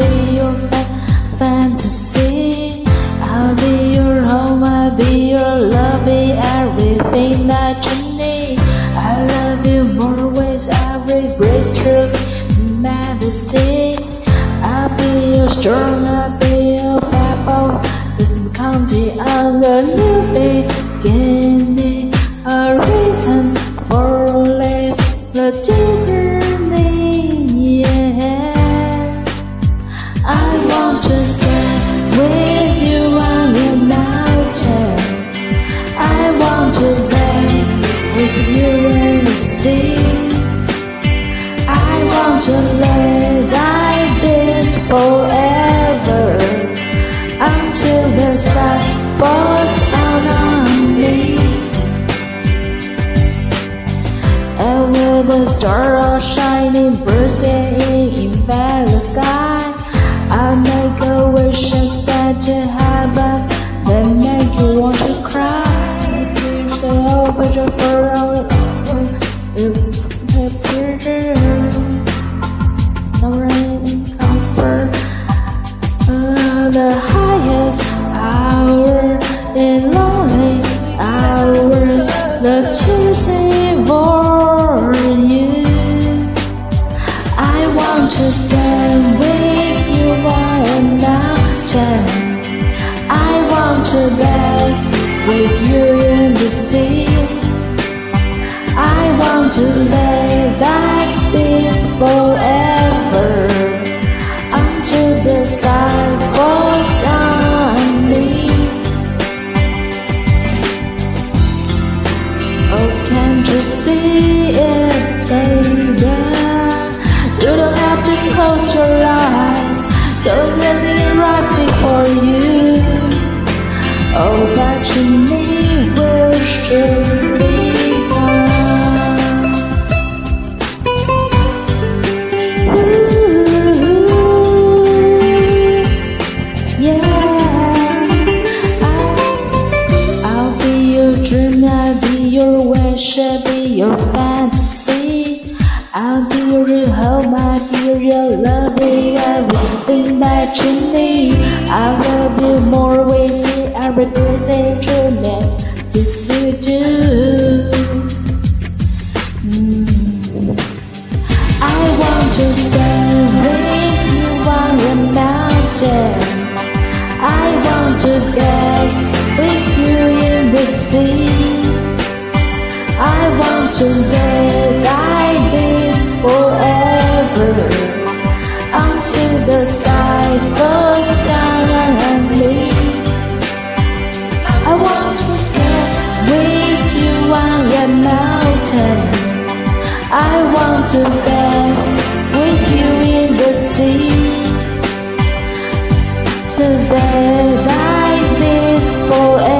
be your fa- fantasy. I'll be your home, I'll be your love, be everything that you need. I love you more ways, every breaststroke, melody. I'll be your strong, I'll be your backbone. This county on the new beginning, To stay with you on the mountain. I want to dance with you in the sea. I want to lay like this forever until the sky falls down on me. And with the stars wish send to heaven that make you want to cry. They open your furrow, Suffering in comfort, uh, the highest hour in lonely hours, the choosing dance with you in the sea. I want to lay like this forever until the sky falls down on me. Oh, can't you see it, baby? You don't have to close your eyes, I'll be your fantasy. I'll be your home, I'll be your be everything that you need. I love you more ways than everything you meant to do. do. Mm. I want to stand with you on the mountain. I want to dance with you in the sea. To live like this forever until the sky falls down on me. I want to stand with you on the mountain. I want to dance with you in the sea. To live like this forever